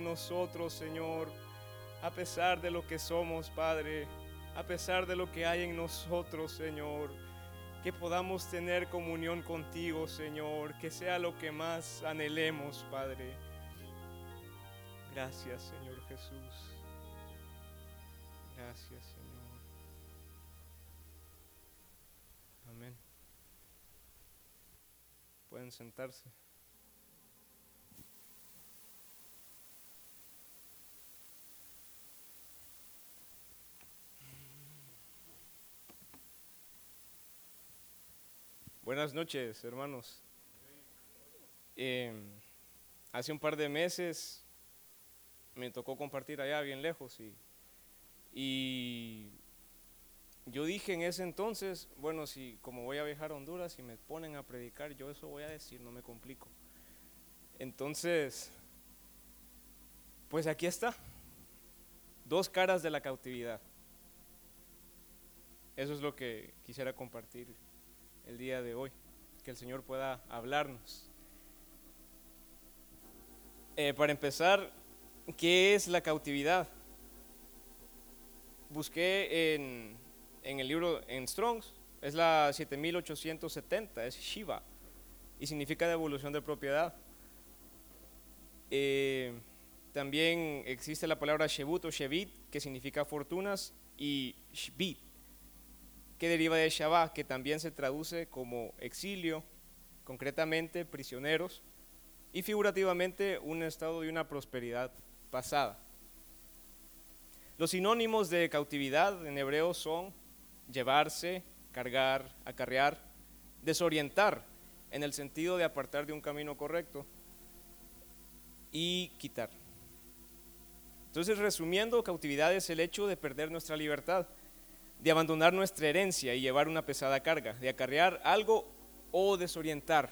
nosotros, Señor, a pesar de lo que somos, Padre, a pesar de lo que hay en nosotros, Señor, que podamos tener comunión contigo, Señor, que sea lo que más anhelemos, Padre. Gracias, Señor Jesús. Gracias, Señor. Amén. Pueden sentarse. Buenas noches, hermanos. Em, hace un par de meses me tocó compartir allá bien lejos y, y yo dije en ese entonces, bueno, si como voy a viajar a Honduras y me ponen a predicar, yo eso voy a decir, no me complico. Entonces, pues aquí está, dos caras de la cautividad. Eso es lo que quisiera compartir el día de hoy, que el Señor pueda hablarnos. Eh, para empezar, ¿qué es la cautividad? Busqué en, en el libro en Strongs, es la 7870, es Shiva, y significa devolución de propiedad. Eh, también existe la palabra Shebut o Shevit, que significa fortunas, y Shbit, que deriva de Shabbat, que también se traduce como exilio, concretamente prisioneros, y figurativamente un estado de una prosperidad pasada. Los sinónimos de cautividad en hebreo son llevarse, cargar, acarrear, desorientar, en el sentido de apartar de un camino correcto, y quitar. Entonces, resumiendo, cautividad es el hecho de perder nuestra libertad de abandonar nuestra herencia y llevar una pesada carga, de acarrear algo o desorientar,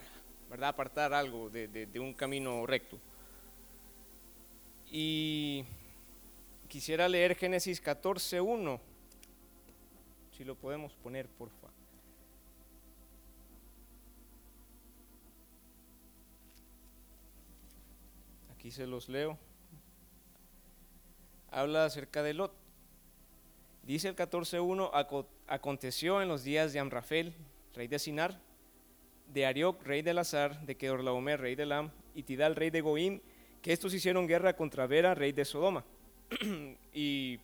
¿verdad? Apartar algo de, un camino recto. Y quisiera leer Génesis 14.1, si lo podemos poner, por favor. Aquí se los leo. Habla acerca de Lot. Dice el 14.1, aconteció en los días de Amrafel, rey de Sinar, de Arioc, rey de Lazar, de Kedorlaomer, rey de Lam, y Tidal, rey de Goim, que estos hicieron guerra contra Vera, rey de Sodoma. y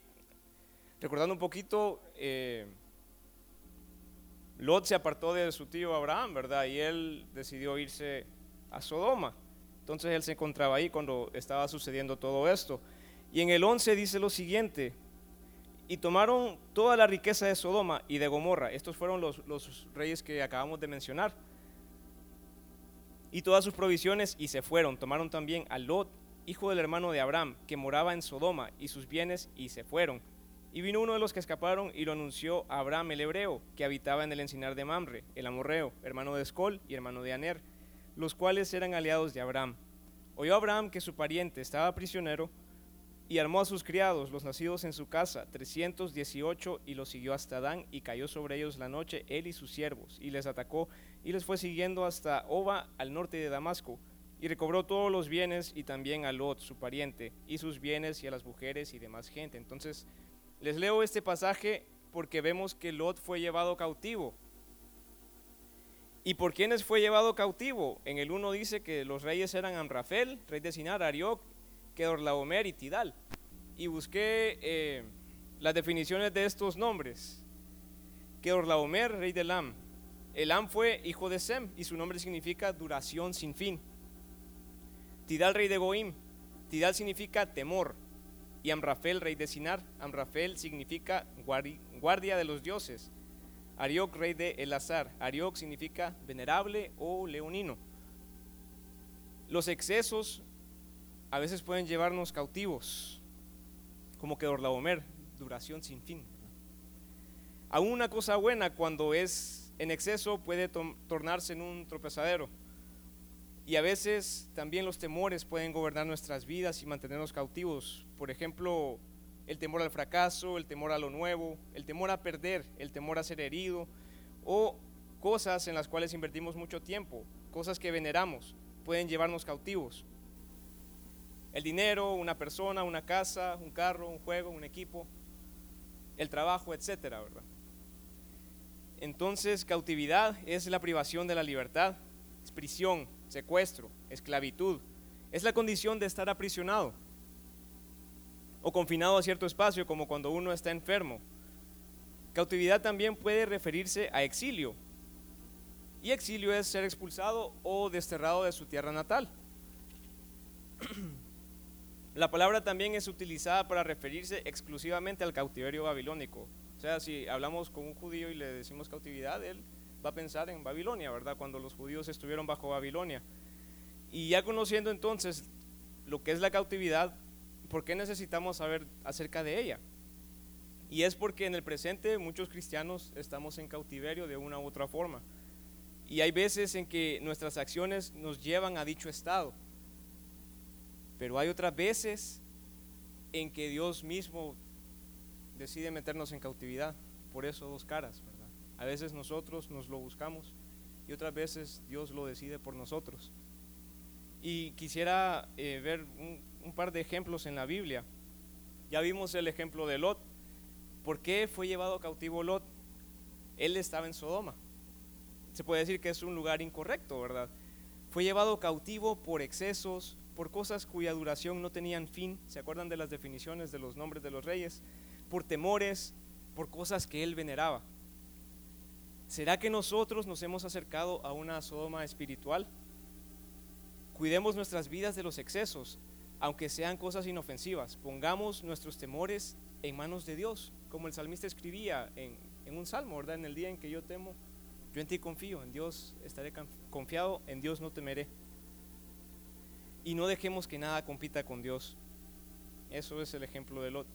recordando un poquito, eh, Lot se apartó de su tío Abraham, ¿verdad? Y él decidió irse a Sodoma. Entonces él se encontraba ahí cuando estaba sucediendo todo esto. Y en el 11 dice lo siguiente, y tomaron toda la riqueza de Sodoma y de Gomorra. Estos fueron los, reyes que acabamos de mencionar. Y todas sus provisiones y se fueron. Tomaron también a Lot, hijo del hermano de Abraham, que moraba en Sodoma, y sus bienes y se fueron. Y vino uno de los que escaparon y lo anunció a Abraham el hebreo, que habitaba en el encinar de Mamre, el amorreo, hermano de Escol y hermano de Aner, los cuales eran aliados de Abraham. Oyó Abraham que su pariente estaba prisionero, y armó a sus criados, los nacidos en su casa, 318, y los siguió hasta Dan, y cayó sobre ellos la noche, él y sus siervos, y les atacó, y les fue siguiendo hasta Oba, al norte de Damasco, y recobró todos los bienes, y también a Lot, su pariente, y sus bienes, y a las mujeres y demás gente. Entonces, les leo este pasaje porque vemos que Lot fue llevado cautivo. ¿Y por quiénes fue llevado cautivo? En el 1 dice que los reyes eran Amrafel, rey de Sinar, Arioc, Kedorlaomer y Tidal. Y busqué eh, las definiciones de estos nombres. Kedorlaomer, rey de Elam. Elam fue hijo de Sem y su nombre significa duración sin fin. Tidal, rey de Goim. Tidal significa temor. Y Amrafel, rey de Sinar. Amrafel significa guardia de los dioses. Arioc, rey de Elazar. Arioc significa venerable o leonino. Los excesos a veces pueden llevarnos cautivos, como que Orlaomer, duración sin fin. Aún una cosa buena cuando es en exceso puede tornarse en un tropezadero. Y a veces también los temores pueden gobernar nuestras vidas y mantenernos cautivos. Por ejemplo, el temor al fracaso, el temor a lo nuevo, el temor a perder, el temor a ser herido o cosas en las cuales invertimos mucho tiempo, cosas que veneramos, pueden llevarnos cautivos. El dinero, una persona, una casa, un carro, un juego, un equipo, el trabajo, etcétera, ¿verdad? Entonces, cautividad es la privación de la libertad, es prisión, secuestro, esclavitud, es la condición de estar aprisionado o confinado a cierto espacio, como cuando uno está enfermo. Cautividad también puede referirse a exilio, y exilio es ser expulsado o desterrado de su tierra natal. La palabra también es utilizada para referirse exclusivamente al cautiverio babilónico. O sea, si hablamos con un judío y le decimos cautividad, él va a pensar en Babilonia, ¿verdad? Cuando los judíos estuvieron bajo Babilonia. Y ya conociendo entonces lo que es la cautividad, ¿por qué necesitamos saber acerca de ella? Y es porque en el presente muchos cristianos estamos en cautiverio de una u otra forma. Y hay veces en que nuestras acciones nos llevan a dicho estado. Pero hay otras veces en que Dios mismo decide meternos en cautividad. Por eso dos caras, ¿verdad? A veces nosotros nos lo buscamos y otras veces Dios lo decide por nosotros. Y quisiera eh, ver un, un par de ejemplos en la Biblia. Ya vimos el ejemplo de Lot. ¿Por qué fue llevado cautivo Lot? Él estaba en Sodoma. Se puede decir que es un lugar incorrecto, ¿verdad? Fue llevado cautivo por excesos, por cosas cuya duración no tenían fin. ¿Se acuerdan de las definiciones de los nombres de los reyes? Por temores, por cosas que él veneraba. ¿Será que nosotros nos hemos acercado a una Sodoma espiritual? Cuidemos nuestras vidas de los excesos, aunque sean cosas inofensivas. Pongamos nuestros temores en manos de Dios, como el salmista escribía en, en un salmo, ¿verdad? En el día en que yo temo, yo en ti confío, en Dios estaré confiado, en Dios no temeré y no dejemos que nada compita con Dios. Eso es el ejemplo de Lot.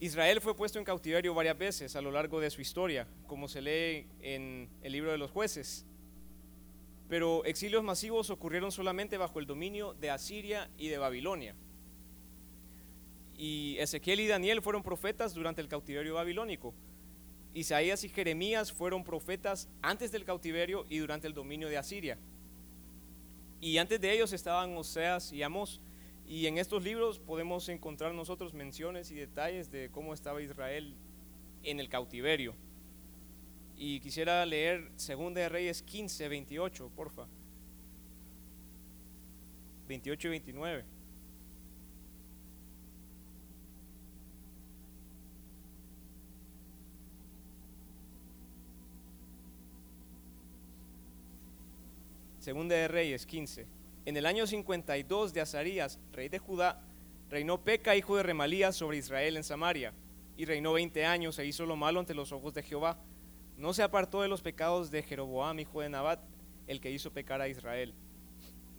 Israel fue puesto en cautiverio varias veces a lo largo de su historia, como se lee en el libro de los jueces. Pero exilios masivos ocurrieron solamente bajo el dominio de Asiria y de Babilonia. Y Ezequiel y Daniel fueron profetas durante el cautiverio babilónico. Isaías y Jeremías fueron profetas antes del cautiverio y durante el dominio de Asiria. Y antes de ellos estaban Oseas y Amós. Y en estos libros podemos encontrar nosotros menciones y detalles de cómo estaba Israel en el cautiverio. Y quisiera leer 2 de Reyes 15, 28, porfa. 28 y 29. Segunda de Reyes 15. En el año 52 de Azarías, rey de Judá, reinó Peca, hijo de Remalías, sobre Israel en Samaria, y reinó 20 años e hizo lo malo ante los ojos de Jehová. No se apartó de los pecados de Jeroboam, hijo de Nabat, el que hizo pecar a Israel.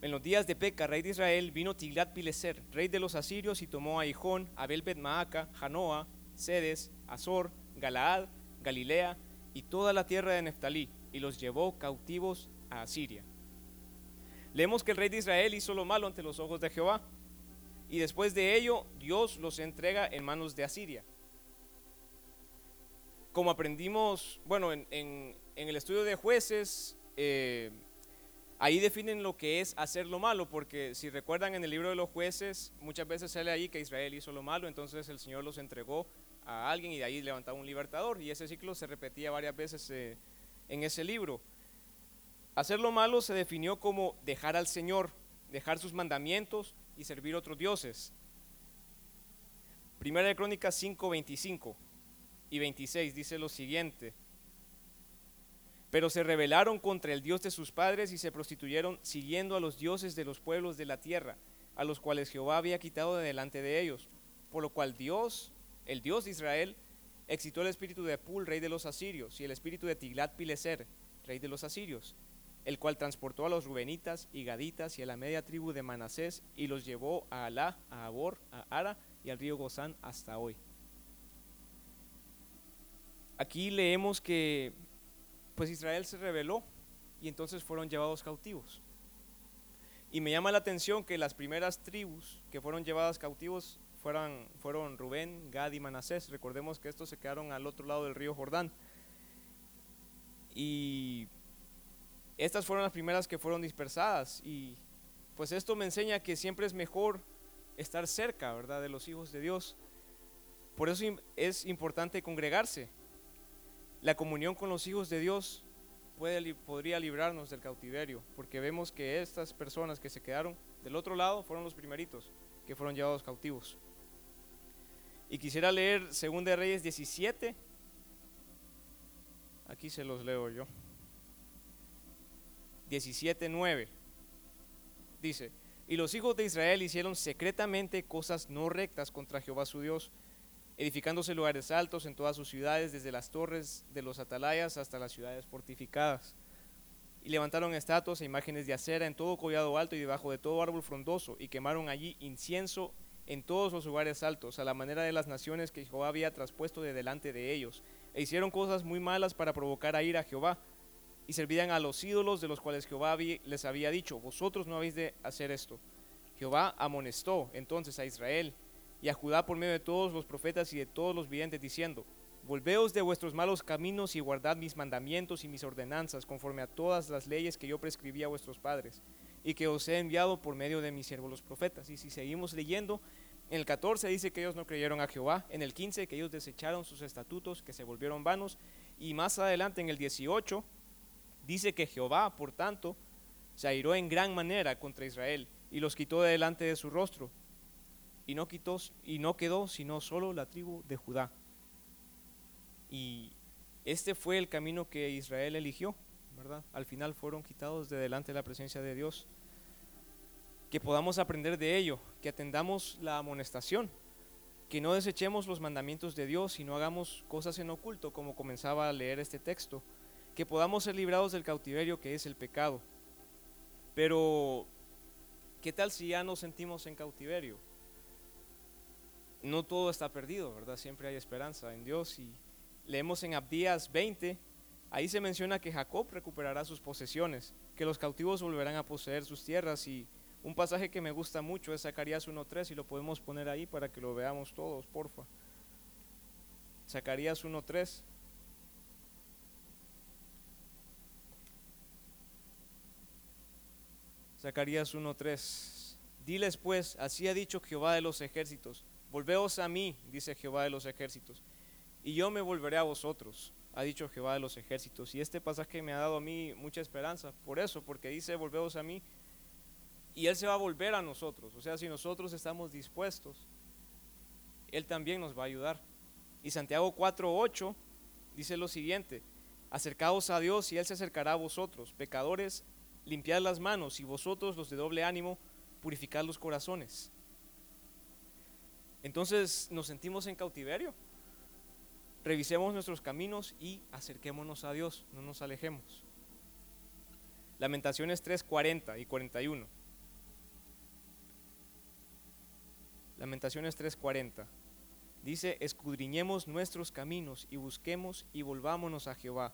En los días de Peca, rey de Israel, vino Tiglat Pileser, rey de los asirios, y tomó a Hijón, Abel Betmaaca, Janoa, Sedes, Azor, Galaad, Galilea y toda la tierra de Neftalí, y los llevó cautivos a Asiria. Leemos que el rey de Israel hizo lo malo ante los ojos de Jehová. Y después de ello, Dios los entrega en manos de Asiria. Como aprendimos, bueno, en, el estudio de jueces, eh, ahí definen lo que es hacer lo malo, porque si recuerdan en el libro de los jueces, muchas veces sale ahí que Israel hizo lo malo, entonces el Señor los entregó a alguien y de ahí levantaba un libertador. Y ese ciclo se repetía varias veces eh, en ese libro. Hacer lo malo se definió como dejar al Señor, dejar sus mandamientos y servir otros dioses. Primera de Crónicas 5, 25 y 26 dice lo siguiente. Pero se rebelaron contra el Dios de sus padres y se prostituyeron siguiendo a los dioses de los pueblos de la tierra, a los cuales Jehová había quitado de delante de ellos. Por lo cual Dios, el Dios de Israel, excitó el espíritu de Pul, rey de los asirios, y el espíritu de Tiglat Pileser, rey de los asirios, el cual transportó a los rubenitas y gaditas y a la media tribu de Manasés y los llevó a Alá, a Abor, a Ara y al río Gozán hasta hoy. Aquí leemos que pues Israel se rebeló y entonces fueron llevados cautivos. Y me llama la atención que las primeras tribus que fueron llevadas cautivos fueron, fueron Rubén, Gad y Manasés. Recordemos que estos se quedaron al otro lado del río Jordán. Y estas fueron las primeras que fueron dispersadas y pues esto me enseña que siempre es mejor estar cerca, ¿verdad?, de los hijos de Dios. Por eso es importante congregarse. La comunión con los hijos de Dios puede, podría librarnos del cautiverio, porque vemos que estas personas que se quedaron del otro lado fueron los primeritos que fueron llevados cautivos. Y quisiera leer 2 de Reyes 17. Aquí se los leo yo. 17.9. Dice, y los hijos de Israel hicieron secretamente cosas no rectas contra Jehová su Dios, edificándose lugares altos en todas sus ciudades, desde las torres de los atalayas hasta las ciudades fortificadas. Y levantaron estatuas e imágenes de acera en todo collado alto y debajo de todo árbol frondoso, y quemaron allí incienso en todos los lugares altos, a la manera de las naciones que Jehová había traspuesto de delante de ellos. E hicieron cosas muy malas para provocar a ir a Jehová, y servían a los ídolos de los cuales Jehová les había dicho, vosotros no habéis de hacer esto. Jehová amonestó entonces a Israel y a Judá por medio de todos los profetas y de todos los videntes, diciendo, Volveos de vuestros malos caminos y guardad mis mandamientos y mis ordenanzas, conforme a todas las leyes que yo prescribí a vuestros padres, y que os he enviado por medio de mis siervos los profetas. Y si seguimos leyendo, en el 14 dice que ellos no creyeron a Jehová, en el 15 que ellos desecharon sus estatutos, que se volvieron vanos, y más adelante en el 18 Dice que Jehová, por tanto, se airó en gran manera contra Israel y los quitó de delante de su rostro. Y no, quitó, y no quedó sino solo la tribu de Judá. Y este fue el camino que Israel eligió, ¿verdad? Al final fueron quitados de delante de la presencia de Dios. Que podamos aprender de ello, que atendamos la amonestación, que no desechemos los mandamientos de Dios y no hagamos cosas en oculto, como comenzaba a leer este texto que podamos ser librados del cautiverio que es el pecado. Pero, ¿qué tal si ya nos sentimos en cautiverio? No todo está perdido, ¿verdad? Siempre hay esperanza en Dios y leemos en Abdías 20, ahí se menciona que Jacob recuperará sus posesiones, que los cautivos volverán a poseer sus tierras y un pasaje que me gusta mucho es Zacarías 1.3 y lo podemos poner ahí para que lo veamos todos, porfa. Zacarías 1.3. Zacarías 1.3. Diles pues, así ha dicho Jehová de los ejércitos, volveos a mí, dice Jehová de los ejércitos, y yo me volveré a vosotros, ha dicho Jehová de los ejércitos. Y este pasaje me ha dado a mí mucha esperanza, por eso, porque dice, volveos a mí, y Él se va a volver a nosotros. O sea, si nosotros estamos dispuestos, Él también nos va a ayudar. Y Santiago 4.8 dice lo siguiente, acercaos a Dios y Él se acercará a vosotros, pecadores, limpiad las manos y vosotros los de doble ánimo, purificad los corazones. Entonces nos sentimos en cautiverio. Revisemos nuestros caminos y acerquémonos a Dios, no nos alejemos. Lamentaciones 3, 40 y 41. Lamentaciones 3:40. Dice, escudriñemos nuestros caminos y busquemos y volvámonos a Jehová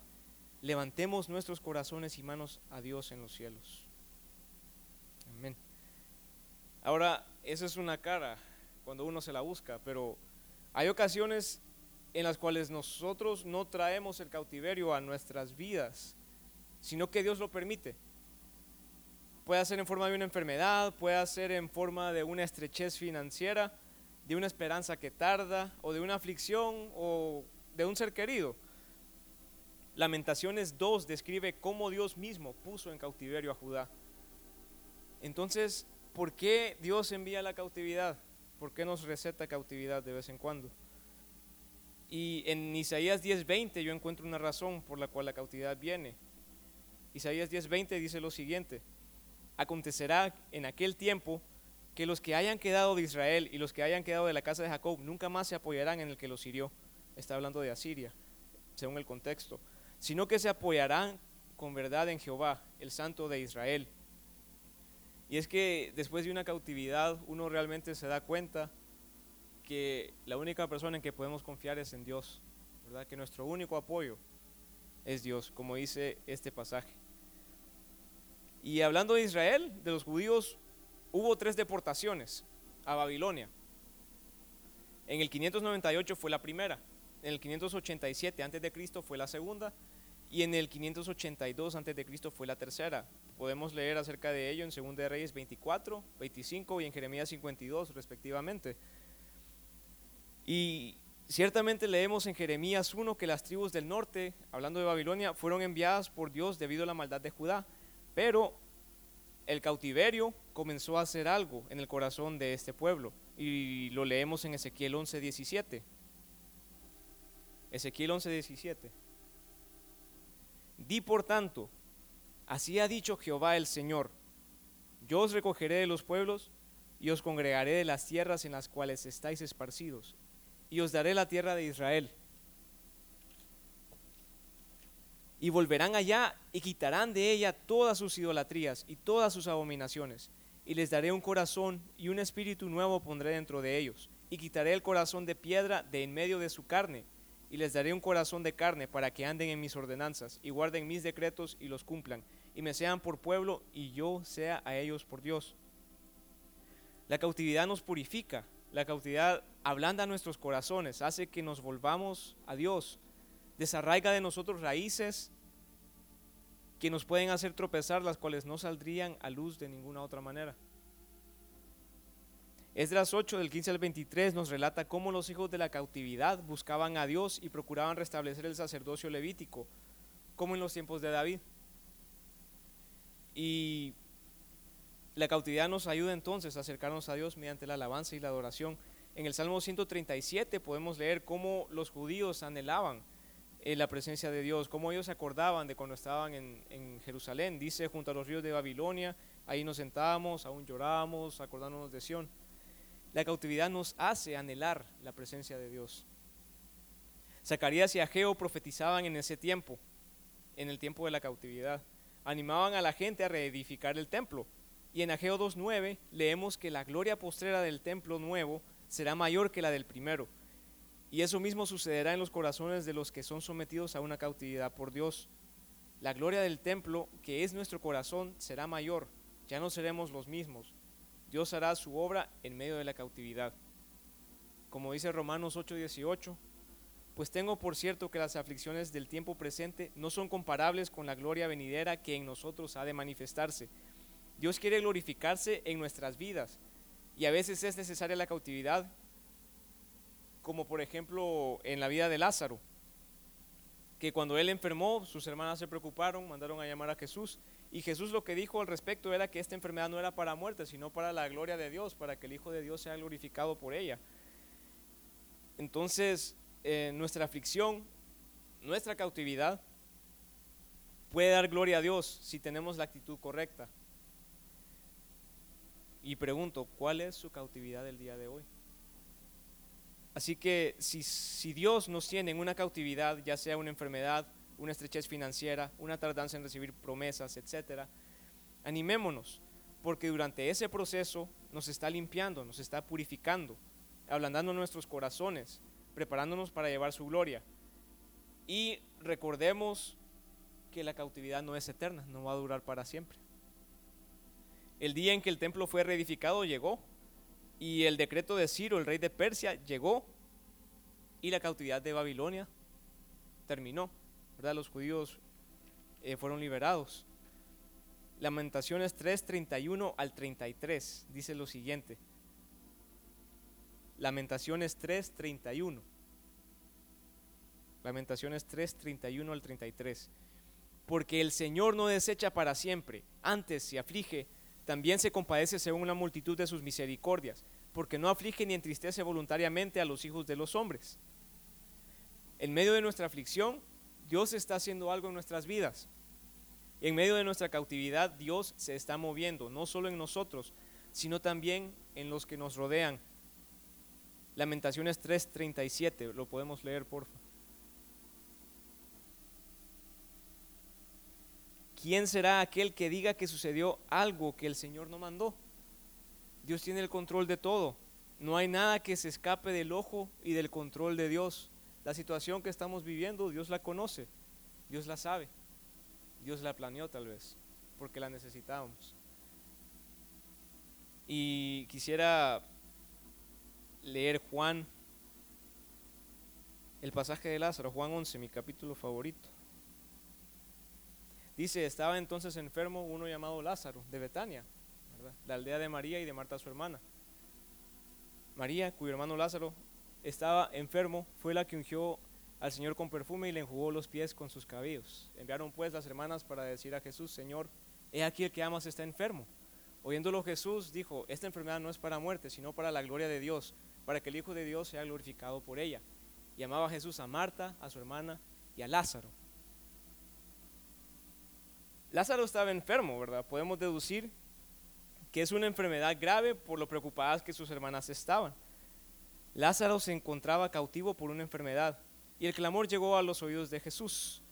levantemos nuestros corazones y manos a Dios en los cielos. Amén. Ahora, esa es una cara cuando uno se la busca, pero hay ocasiones en las cuales nosotros no traemos el cautiverio a nuestras vidas, sino que Dios lo permite. Puede ser en forma de una enfermedad, puede ser en forma de una estrechez financiera, de una esperanza que tarda, o de una aflicción, o de un ser querido. Lamentaciones 2 describe cómo Dios mismo puso en cautiverio a Judá. Entonces, ¿por qué Dios envía la cautividad? ¿Por qué nos receta cautividad de vez en cuando? Y en Isaías 10:20 yo encuentro una razón por la cual la cautividad viene. Isaías 10:20 dice lo siguiente, acontecerá en aquel tiempo que los que hayan quedado de Israel y los que hayan quedado de la casa de Jacob nunca más se apoyarán en el que los hirió. Está hablando de Asiria, según el contexto sino que se apoyarán con verdad en Jehová, el Santo de Israel. Y es que después de una cautividad uno realmente se da cuenta que la única persona en que podemos confiar es en Dios, ¿verdad? Que nuestro único apoyo es Dios, como dice este pasaje. Y hablando de Israel, de los judíos, hubo tres deportaciones a Babilonia. En el 598 fue la primera, en el 587 antes de Cristo fue la segunda y en el 582 a.C. fue la tercera. Podemos leer acerca de ello en 2 de Reyes 24, 25 y en Jeremías 52 respectivamente. Y ciertamente leemos en Jeremías 1 que las tribus del norte, hablando de Babilonia, fueron enviadas por Dios debido a la maldad de Judá, pero el cautiverio comenzó a hacer algo en el corazón de este pueblo y lo leemos en Ezequiel 11, 17. Ezequiel 11, 17. Di por tanto, así ha dicho Jehová el Señor, yo os recogeré de los pueblos y os congregaré de las tierras en las cuales estáis esparcidos, y os daré la tierra de Israel. Y volverán allá y quitarán de ella todas sus idolatrías y todas sus abominaciones, y les daré un corazón y un espíritu nuevo pondré dentro de ellos, y quitaré el corazón de piedra de en medio de su carne, y les daré un corazón de carne para que anden en mis ordenanzas y guarden mis decretos y los cumplan, y me sean por pueblo y yo sea a ellos por Dios. La cautividad nos purifica, la cautividad ablanda nuestros corazones, hace que nos volvamos a Dios, desarraiga de nosotros raíces que nos pueden hacer tropezar, las cuales no saldrían a luz de ninguna otra manera. Esdras 8 del 15 al 23 nos relata cómo los hijos de la cautividad buscaban a Dios y procuraban restablecer el sacerdocio levítico, como en los tiempos de David. Y la cautividad nos ayuda entonces a acercarnos a Dios mediante la alabanza y la adoración. En el Salmo 137 podemos leer cómo los judíos anhelaban eh, la presencia de Dios, cómo ellos se acordaban de cuando estaban en, en Jerusalén. Dice, junto a los ríos de Babilonia, ahí nos sentábamos, aún llorábamos, acordándonos de Sión. La cautividad nos hace anhelar la presencia de Dios. Zacarías y Ageo profetizaban en ese tiempo, en el tiempo de la cautividad. Animaban a la gente a reedificar el templo. Y en Ageo 2.9 leemos que la gloria postrera del templo nuevo será mayor que la del primero. Y eso mismo sucederá en los corazones de los que son sometidos a una cautividad por Dios. La gloria del templo, que es nuestro corazón, será mayor. Ya no seremos los mismos. Dios hará su obra en medio de la cautividad. Como dice Romanos 8:18, pues tengo por cierto que las aflicciones del tiempo presente no son comparables con la gloria venidera que en nosotros ha de manifestarse. Dios quiere glorificarse en nuestras vidas y a veces es necesaria la cautividad, como por ejemplo en la vida de Lázaro, que cuando él enfermó, sus hermanas se preocuparon, mandaron a llamar a Jesús y Jesús lo que dijo al respecto era que esta enfermedad no era para muerte, sino para la gloria de Dios, para que el Hijo de Dios sea glorificado por ella. Entonces, eh, nuestra aflicción, nuestra cautividad, puede dar gloria a Dios si tenemos la actitud correcta. Y pregunto, ¿cuál es su cautividad del día de hoy? Así que si, si Dios nos tiene en una cautividad, ya sea una enfermedad, una estrechez financiera, una tardanza en recibir promesas, etcétera. Animémonos, porque durante ese proceso nos está limpiando, nos está purificando, ablandando nuestros corazones, preparándonos para llevar su gloria. Y recordemos que la cautividad no es eterna, no va a durar para siempre. El día en que el templo fue reedificado llegó y el decreto de Ciro, el rey de Persia, llegó y la cautividad de Babilonia terminó. Los judíos eh, fueron liberados. Lamentaciones 3, 31 al 33 dice lo siguiente. Lamentaciones 3, 31. Lamentaciones 3, 31 al 33. Porque el Señor no desecha para siempre, antes se aflige, también se compadece según la multitud de sus misericordias, porque no aflige ni entristece voluntariamente a los hijos de los hombres. En medio de nuestra aflicción, Dios está haciendo algo en nuestras vidas. En medio de nuestra cautividad, Dios se está moviendo, no solo en nosotros, sino también en los que nos rodean. Lamentaciones 3:37, lo podemos leer, por favor. ¿Quién será aquel que diga que sucedió algo que el Señor no mandó? Dios tiene el control de todo. No hay nada que se escape del ojo y del control de Dios. La situación que estamos viviendo, Dios la conoce, Dios la sabe, Dios la planeó tal vez, porque la necesitábamos. Y quisiera leer Juan, el pasaje de Lázaro, Juan 11, mi capítulo favorito. Dice, estaba entonces enfermo uno llamado Lázaro, de Betania, la aldea de María y de Marta su hermana. María, cuyo hermano Lázaro estaba enfermo, fue la que ungió al Señor con perfume y le enjugó los pies con sus cabellos. Enviaron pues las hermanas para decir a Jesús, Señor, he aquí el que amas está enfermo. Oyéndolo Jesús dijo, esta enfermedad no es para muerte, sino para la gloria de Dios, para que el Hijo de Dios sea glorificado por ella. Y amaba a Jesús a Marta, a su hermana y a Lázaro. Lázaro estaba enfermo, ¿verdad? Podemos deducir que es una enfermedad grave por lo preocupadas que sus hermanas estaban. Lázaro se encontraba cautivo por una enfermedad y el clamor llegó a los oídos de Jesús.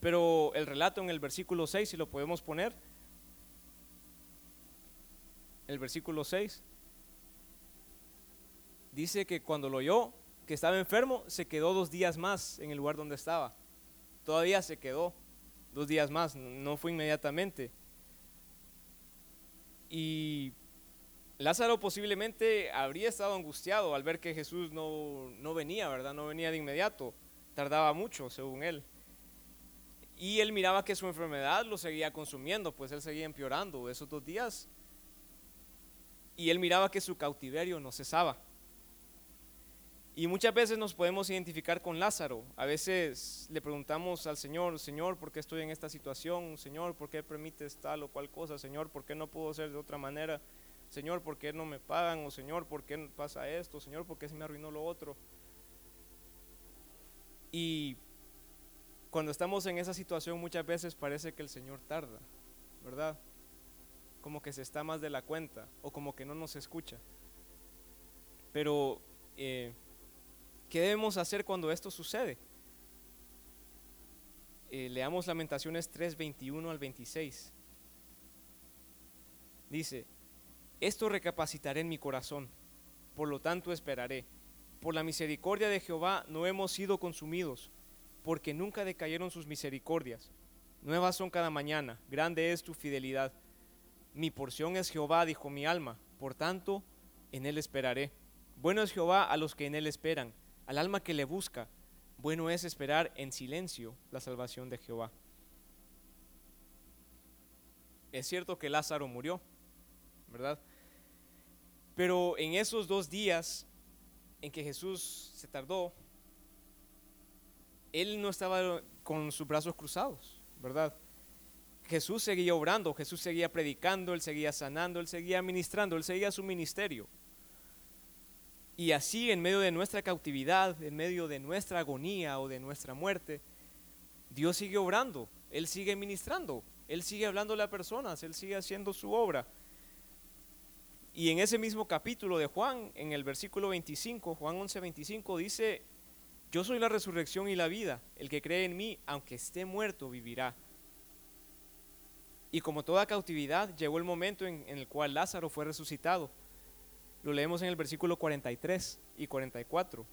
Pero el relato en el versículo 6, si lo podemos poner, el versículo 6, dice que cuando lo oyó, que estaba enfermo, se quedó dos días más en el lugar donde estaba. Todavía se quedó dos días más, no fue inmediatamente. Y Lázaro posiblemente habría estado angustiado al ver que Jesús no, no venía, ¿verdad? No venía de inmediato, tardaba mucho, según él. Y él miraba que su enfermedad lo seguía consumiendo, pues él seguía empeorando esos dos días. Y él miraba que su cautiverio no cesaba. Y muchas veces nos podemos identificar con Lázaro. A veces le preguntamos al Señor, Señor, ¿por qué estoy en esta situación? Señor, ¿por qué permites tal o cual cosa? Señor, ¿por qué no puedo ser de otra manera? Señor, ¿por qué no me pagan? O Señor, ¿por qué pasa esto? Señor, ¿por qué se me arruinó lo otro? Y cuando estamos en esa situación muchas veces parece que el Señor tarda, ¿verdad? Como que se está más de la cuenta o como que no nos escucha. Pero eh, ¿Qué debemos hacer cuando esto sucede? Eh, leamos Lamentaciones 3, 21 al 26. Dice, esto recapacitaré en mi corazón, por lo tanto esperaré. Por la misericordia de Jehová no hemos sido consumidos, porque nunca decayeron sus misericordias. Nuevas son cada mañana, grande es tu fidelidad. Mi porción es Jehová, dijo mi alma, por tanto, en él esperaré. Bueno es Jehová a los que en él esperan al alma que le busca, bueno es esperar en silencio la salvación de Jehová. Es cierto que Lázaro murió, ¿verdad? Pero en esos dos días en que Jesús se tardó, él no estaba con sus brazos cruzados, ¿verdad? Jesús seguía obrando, Jesús seguía predicando, él seguía sanando, él seguía ministrando, él seguía su ministerio. Y así en medio de nuestra cautividad, en medio de nuestra agonía o de nuestra muerte, Dios sigue obrando, Él sigue ministrando, Él sigue hablándole a personas, Él sigue haciendo su obra. Y en ese mismo capítulo de Juan, en el versículo 25, Juan 11, 25, dice, yo soy la resurrección y la vida, el que cree en mí, aunque esté muerto, vivirá. Y como toda cautividad, llegó el momento en, en el cual Lázaro fue resucitado. Lo leemos en el versículo 43 y 44.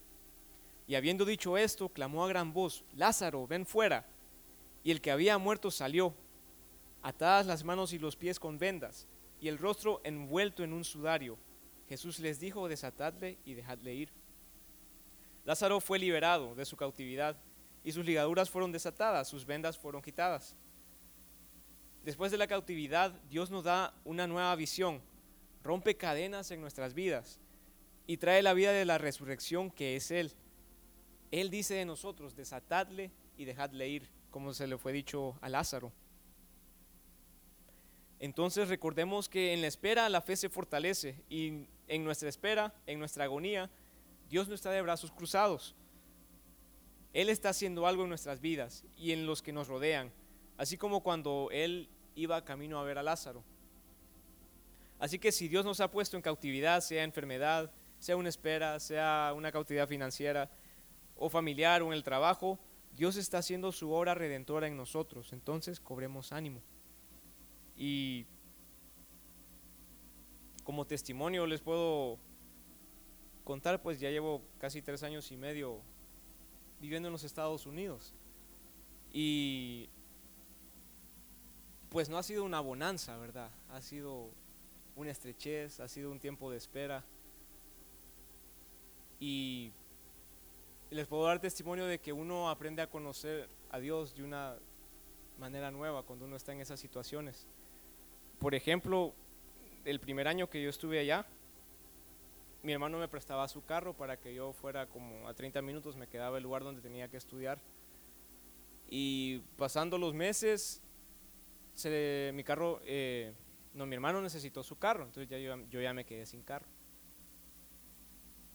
Y habiendo dicho esto, clamó a gran voz, Lázaro, ven fuera. Y el que había muerto salió, atadas las manos y los pies con vendas, y el rostro envuelto en un sudario. Jesús les dijo, desatadle y dejadle ir. Lázaro fue liberado de su cautividad, y sus ligaduras fueron desatadas, sus vendas fueron quitadas. Después de la cautividad, Dios nos da una nueva visión, rompe cadenas en nuestras vidas y trae la vida de la resurrección que es Él. Él dice de nosotros, desatadle y dejadle ir, como se le fue dicho a Lázaro. Entonces recordemos que en la espera la fe se fortalece y en nuestra espera, en nuestra agonía, Dios no está de brazos cruzados. Él está haciendo algo en nuestras vidas y en los que nos rodean, así como cuando Él iba camino a ver a Lázaro. Así que si Dios nos ha puesto en cautividad, sea enfermedad, sea una espera, sea una cautividad financiera o familiar o en el trabajo, Dios está haciendo su obra redentora en nosotros. Entonces cobremos ánimo. Y como testimonio les puedo contar, pues ya llevo casi tres años y medio viviendo en los Estados Unidos. Y pues no ha sido una bonanza, ¿verdad? Ha sido una estrechez, ha sido un tiempo de espera. Y les puedo dar testimonio de que uno aprende a conocer a Dios de una manera nueva cuando uno está en esas situaciones. Por ejemplo, el primer año que yo estuve allá, mi hermano me prestaba su carro para que yo fuera como a 30 minutos, me quedaba el lugar donde tenía que estudiar. Y pasando los meses, mi carro, eh, no, mi hermano necesitó su carro, entonces ya yo, ya me quedé sin carro.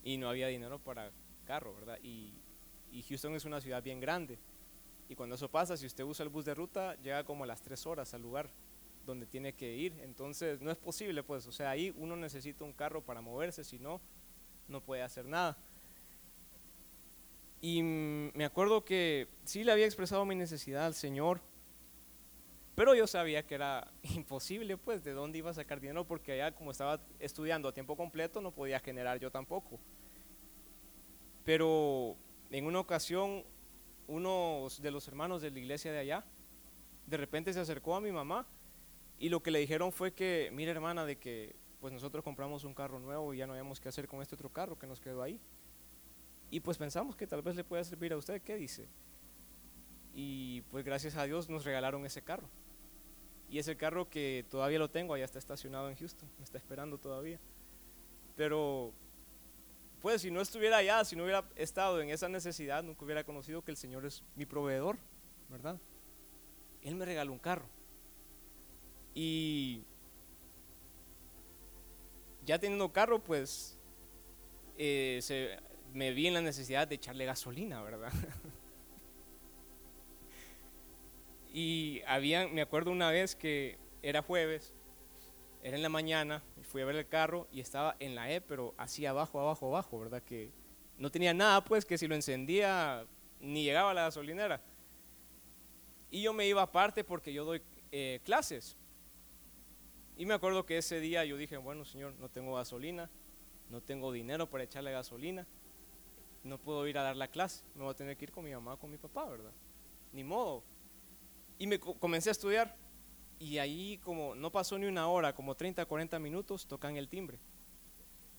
Y no había dinero para carro, ¿verdad? Y, y Houston es una ciudad bien grande. Y cuando eso pasa, si usted usa el bus de ruta, llega como a las 3 horas al lugar donde tiene que ir. Entonces no es posible, pues, o sea, ahí uno necesita un carro para moverse, si no, no puede hacer nada. Y me acuerdo que sí le había expresado mi necesidad al Señor, pero yo sabía que era imposible, pues, de dónde iba a sacar dinero, porque allá como estaba estudiando a tiempo completo, no podía generar yo tampoco. Pero en una ocasión, uno de los hermanos de la iglesia de allá, de repente se acercó a mi mamá y lo que le dijeron fue que, mire hermana, de que pues nosotros compramos un carro nuevo y ya no habíamos qué hacer con este otro carro que nos quedó ahí. Y pues pensamos que tal vez le pueda servir a usted, ¿qué dice? Y pues gracias a Dios nos regalaron ese carro. Y ese carro que todavía lo tengo, allá está estacionado en Houston, me está esperando todavía. Pero pues si no estuviera allá, si no hubiera estado en esa necesidad, nunca hubiera conocido que el Señor es mi proveedor, ¿verdad? Él me regaló un carro. Y ya teniendo carro, pues eh, se, me vi en la necesidad de echarle gasolina, ¿verdad? y había, me acuerdo una vez que era jueves, era en la mañana, fui a ver el carro y estaba en la E, pero así abajo, abajo, abajo, ¿verdad? Que no tenía nada, pues, que si lo encendía ni llegaba a la gasolinera. Y yo me iba aparte porque yo doy eh, clases. Y me acuerdo que ese día yo dije, bueno, Señor, no tengo gasolina, no tengo dinero para echarle gasolina, no puedo ir a dar la clase, me voy a tener que ir con mi mamá con mi papá, ¿verdad? Ni modo. Y me comencé a estudiar y ahí como no pasó ni una hora, como 30, 40 minutos, tocan el timbre.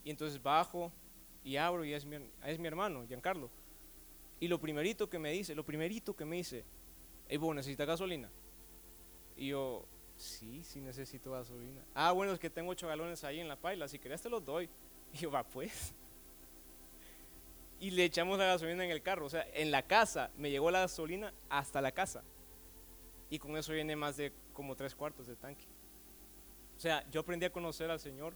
Y entonces bajo y abro y es mi, es mi hermano, Giancarlo. Y lo primerito que me dice, lo primerito que me dice, hey, vos necesitas gasolina. Y yo, Sí, sí necesito gasolina. Ah, bueno, es que tengo ocho galones ahí en la paila, si querés te los doy. Y yo, va pues. Y le echamos la gasolina en el carro, o sea, en la casa, me llegó la gasolina hasta la casa. Y con eso viene más de como tres cuartos de tanque. O sea, yo aprendí a conocer al Señor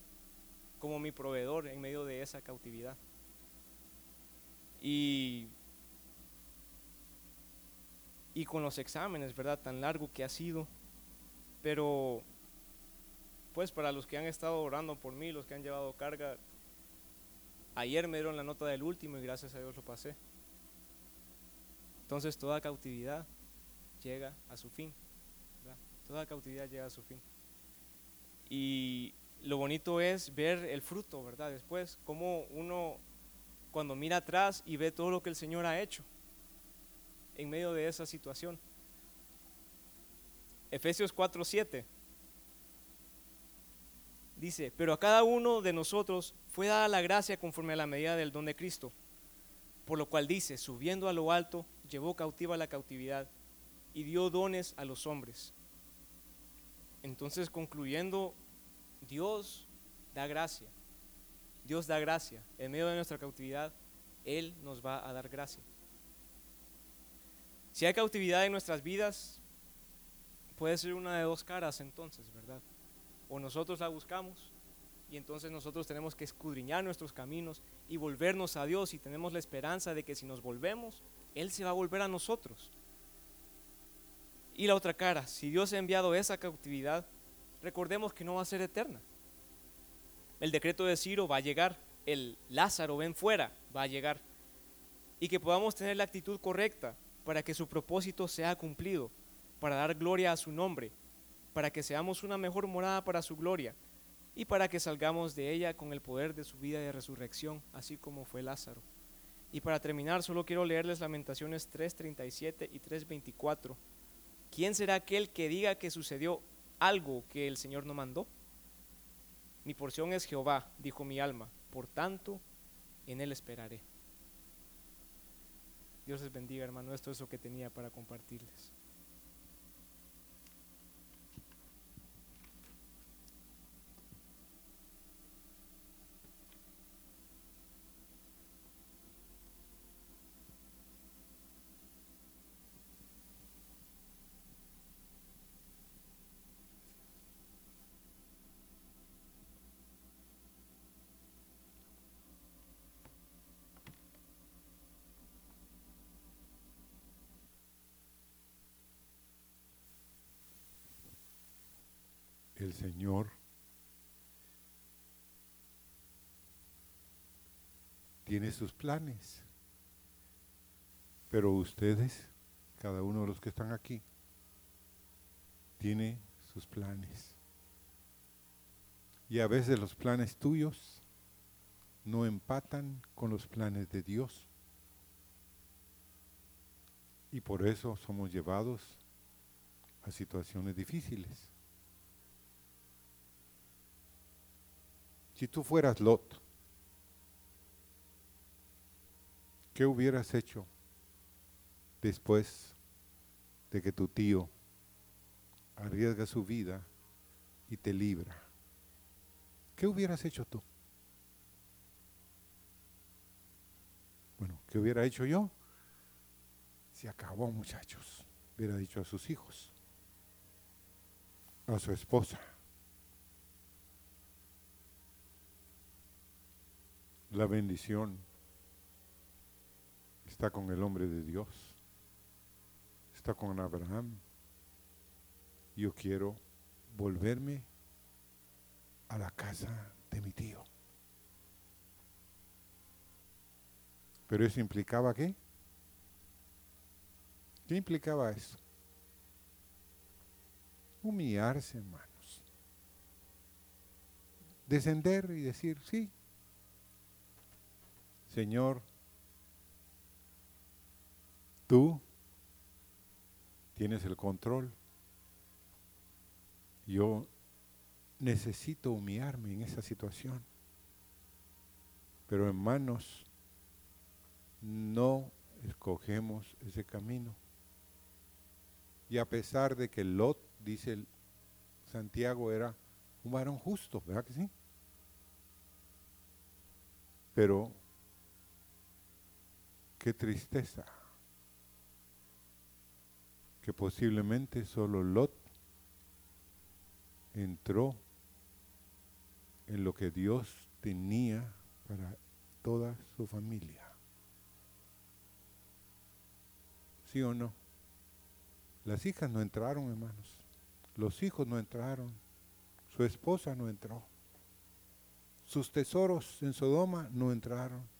como mi proveedor en medio de esa cautividad. Y, y con los exámenes, ¿verdad? Tan largo que ha sido pero, pues para los que han estado orando por mí, los que han llevado carga, ayer me dieron la nota del último y gracias a Dios lo pasé. Entonces toda cautividad llega a su fin. Toda cautividad llega a su fin. Y lo bonito es ver el fruto, ¿verdad? Después, como uno cuando mira atrás y ve todo lo que el Señor ha hecho en medio de esa situación. Efesios 4:7 dice, pero a cada uno de nosotros fue dada la gracia conforme a la medida del don de Cristo, por lo cual dice, subiendo a lo alto, llevó cautiva la cautividad y dio dones a los hombres. Entonces, concluyendo, Dios da gracia. Dios da gracia. En medio de nuestra cautividad, Él nos va a dar gracia. Si hay cautividad en nuestras vidas, puede ser una de dos caras entonces, ¿verdad? O nosotros la buscamos y entonces nosotros tenemos que escudriñar nuestros caminos y volvernos a Dios y tenemos la esperanza de que si nos volvemos, Él se va a volver a nosotros. Y la otra cara, si Dios ha enviado esa cautividad, recordemos que no va a ser eterna. El decreto de Ciro va a llegar, el Lázaro ven fuera va a llegar y que podamos tener la actitud correcta para que su propósito sea cumplido para dar gloria a su nombre, para que seamos una mejor morada para su gloria y para que salgamos de ella con el poder de su vida de resurrección, así como fue Lázaro. Y para terminar, solo quiero leerles Lamentaciones 3:37 y 3:24. ¿Quién será aquel que diga que sucedió algo que el Señor no mandó? Mi porción es Jehová, dijo mi alma, por tanto, en él esperaré. Dios les bendiga, hermano. Esto es lo que tenía para compartirles. Señor tiene sus planes. Pero ustedes, cada uno de los que están aquí, tiene sus planes. Y a veces los planes tuyos no empatan con los planes de Dios. Y por eso somos llevados a situaciones difíciles. Si tú fueras Lot, ¿qué hubieras hecho después de que tu tío arriesga su vida y te libra? ¿Qué hubieras hecho tú? Bueno, ¿qué hubiera hecho yo? Se acabó, muchachos, hubiera dicho a sus hijos, a su esposa. La bendición está con el hombre de Dios, está con Abraham. Yo quiero volverme a la casa de mi tío. Pero eso implicaba qué? ¿Qué implicaba eso? Humillarse, hermanos. Descender y decir, sí, Señor, tú tienes el control. Yo necesito humillarme en esa situación. Pero hermanos, no escogemos ese camino. Y a pesar de que Lot, dice Santiago, era un varón justo, ¿verdad que sí? Pero qué tristeza que posiblemente solo Lot entró en lo que Dios tenía para toda su familia. ¿Sí o no? Las hijas no entraron, hermanos. Los hijos no entraron. Su esposa no entró. Sus tesoros en Sodoma no entraron.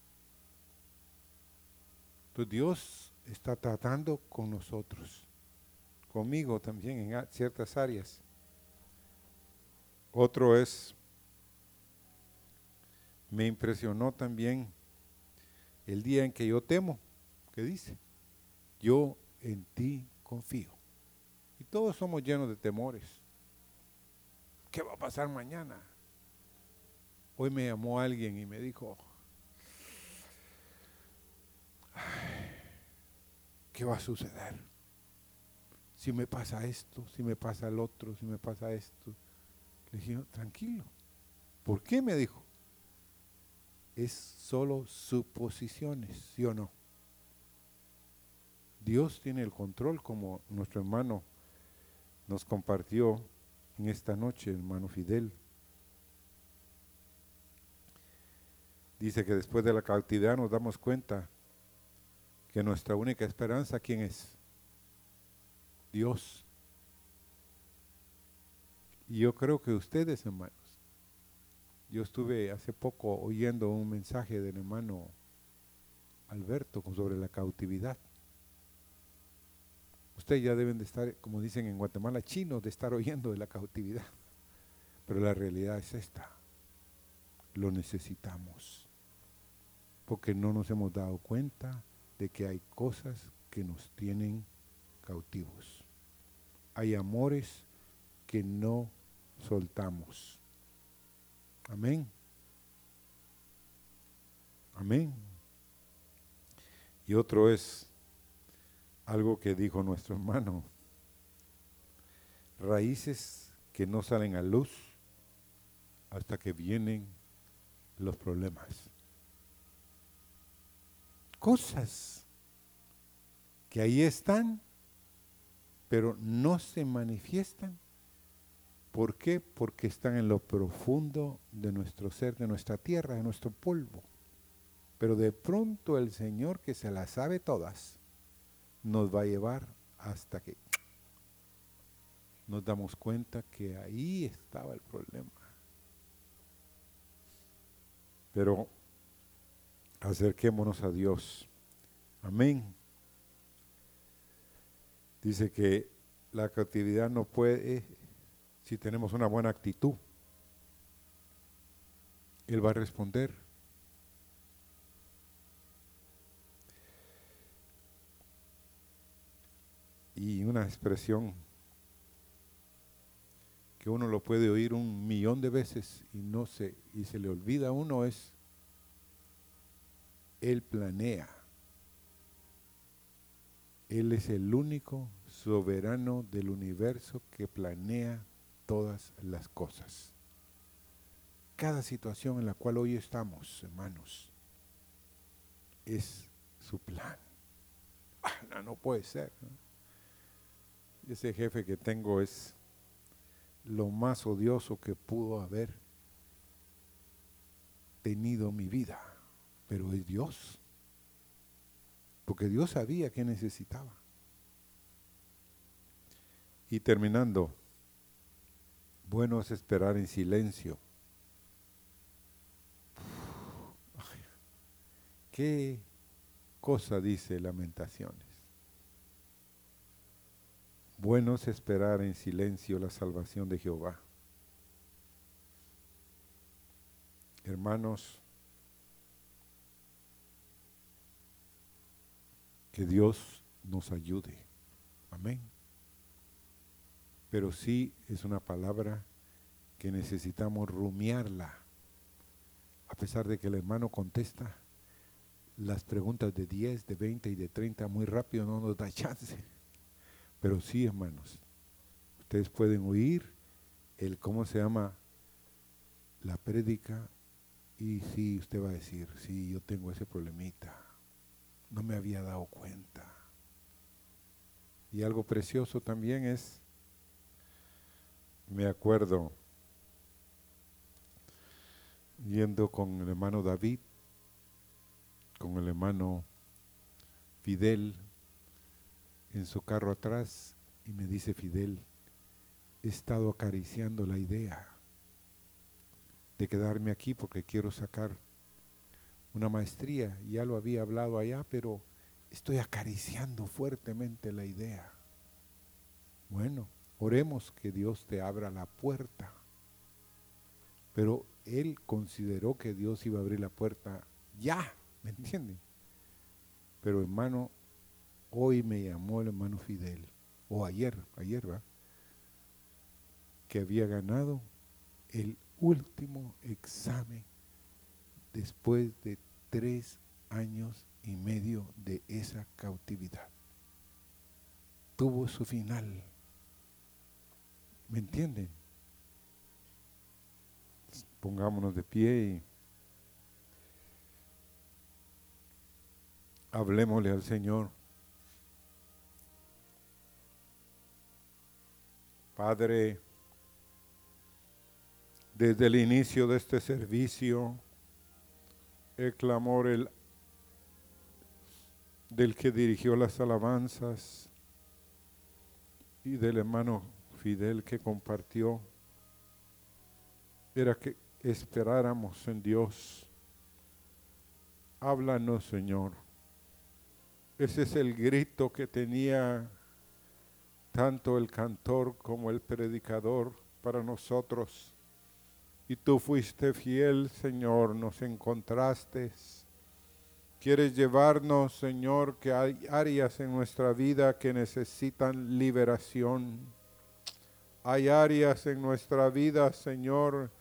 Entonces Dios está tratando con nosotros, conmigo también en ciertas áreas. Otro es, me impresionó también el día en que yo temo, que dice, yo en ti confío. Y todos somos llenos de temores. ¿Qué va a pasar mañana? Hoy me llamó alguien y me dijo, ¿qué va a suceder? Si me pasa esto, si me pasa el otro, si me pasa esto. Le dije, tranquilo. ¿Por qué? Me dijo. Es solo suposiciones, ¿sí o no? Dios tiene el control como nuestro hermano nos compartió en esta noche, hermano Fidel. Dice que después de la cautividad nos damos cuenta que nuestra única esperanza, ¿quién es? Dios. Y yo creo que ustedes, hermanos, yo estuve hace poco oyendo un mensaje del hermano Alberto sobre la cautividad. Ustedes ya deben de estar, como dicen en Guatemala, chinos de estar oyendo de la cautividad. Pero la realidad es esta. Lo necesitamos. Porque no nos hemos dado cuenta de que hay cosas que nos tienen cautivos. Hay amores que no soltamos. Amén. Amén. Y otro es algo que dijo nuestro hermano. Raíces que no salen a luz hasta que vienen los problemas. Cosas que ahí están, pero no se manifiestan. ¿Por qué? Porque están en lo profundo de nuestro ser, de nuestra tierra, de nuestro polvo. Pero de pronto el Señor que se las sabe todas, nos va a llevar hasta que nos damos cuenta que ahí estaba el problema. Pero acerquémonos a Dios. Amén. Dice que la cautividad no puede si tenemos una buena actitud. Él va a responder. Y una expresión que uno lo puede oír un millón de veces y no se y se le olvida a uno es él planea. Él es el único soberano del universo que planea todas las cosas. Cada situación en la cual hoy estamos, hermanos, es su plan. Ah, no, puede ser. Ese jefe que tengo es lo más odioso que pudo haber tenido mi vida, pero es Dios. Porque Dios sabía que necesitaba. Y terminando, bueno es esperar en silencio. ¿Qué cosa dice Lamentaciones? Bueno es esperar en silencio la salvación de Jehová. Hermanos, que Dios nos ayude. Amén pero sí es una palabra que necesitamos rumiarla. A pesar de que el hermano contesta las preguntas de 10, de 20 y de 30 muy rápido, no nos da chance. Pero sí, hermanos, ustedes pueden oír el, ¿cómo se llama? La prédica y sí, usted va a decir, sí, yo tengo ese problemita, no me había dado cuenta. Y algo precioso también es me acuerdo yendo con el hermano David, con el hermano Fidel en su carro atrás y me dice Fidel, he estado acariciando la idea de quedarme aquí porque quiero sacar una maestría. Ya lo había hablado allá, pero estoy acariciando fuertemente la idea. Bueno, Oremos que Dios te abra la puerta. Pero él consideró que Dios iba a abrir la puerta ya, ¿me entienden? Pero hermano, hoy me llamó el hermano Fidel, o ayer, ayer va, que había ganado el último examen después de tres años y medio de esa cautividad. Tuvo su final ¿Me entienden? Pongámonos de pie y hablemosle al Señor. Padre, desde el inicio de este servicio, el clamor el, del que dirigió las alabanzas y del hermano Fidel que compartió era que esperáramos en Dios. Háblanos, Señor. Ese es el grito que tenía tanto el cantor como el predicador para nosotros. Y tú fuiste fiel, Señor, nos encontraste. Quieres llevarnos, Señor, que hay áreas en nuestra vida que necesitan liberación. Hay áreas en nuestra vida, Señor,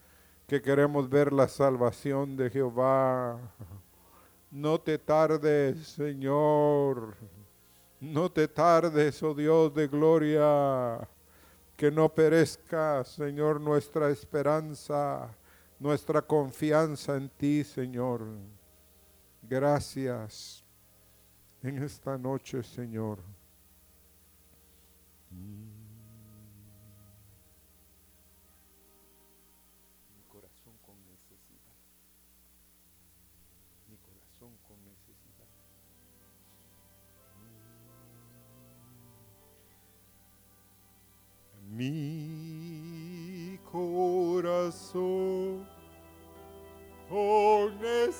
que queremos ver la salvación de Jehová. No te tardes, Señor. No te tardes, oh Dios de gloria. Que no perezca, Señor, nuestra esperanza, nuestra confianza en ti, Señor. Gracias en esta noche, Señor. mi corazón con necesidad.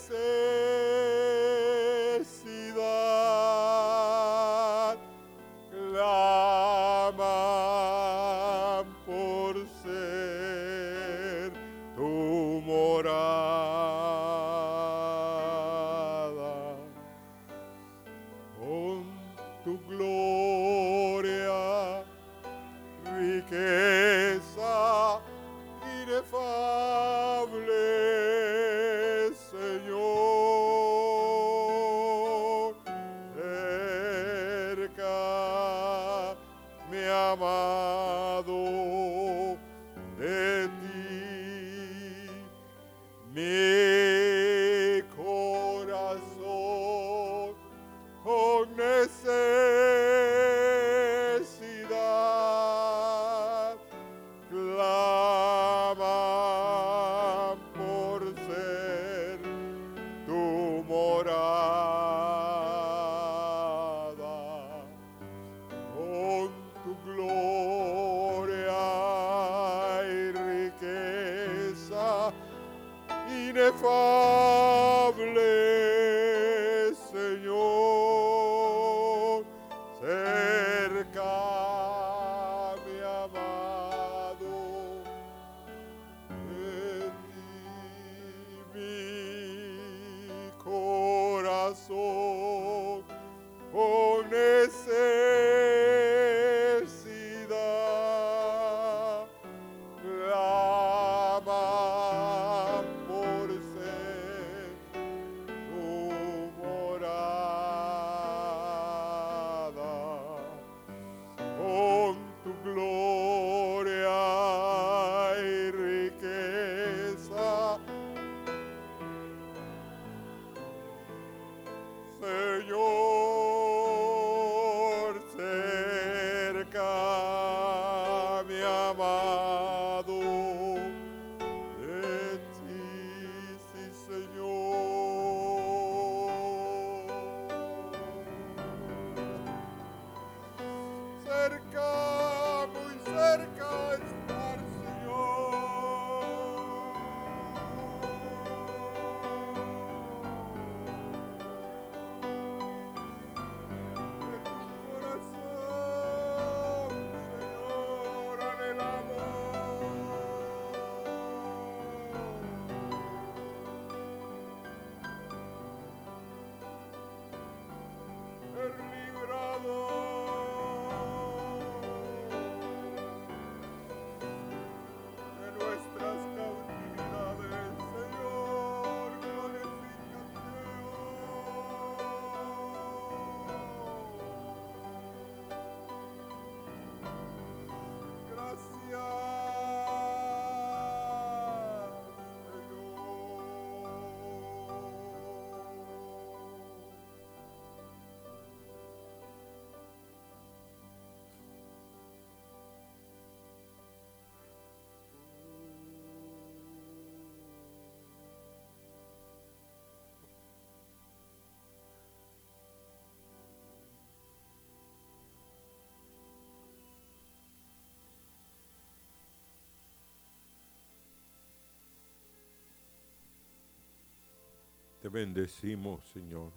Te bendecimos, Señor.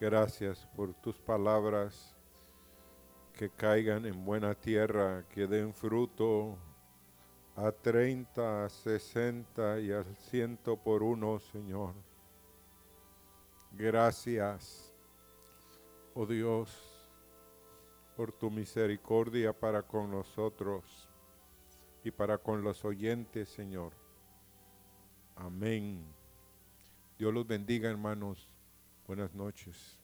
Gracias por tus palabras que caigan en buena tierra, que den fruto a 30, a 60 y al ciento por uno, Señor. Gracias, oh Dios, por tu misericordia para con nosotros y para con los oyentes, Señor. Amén. Dios los bendiga, hermanos. Buenas noches.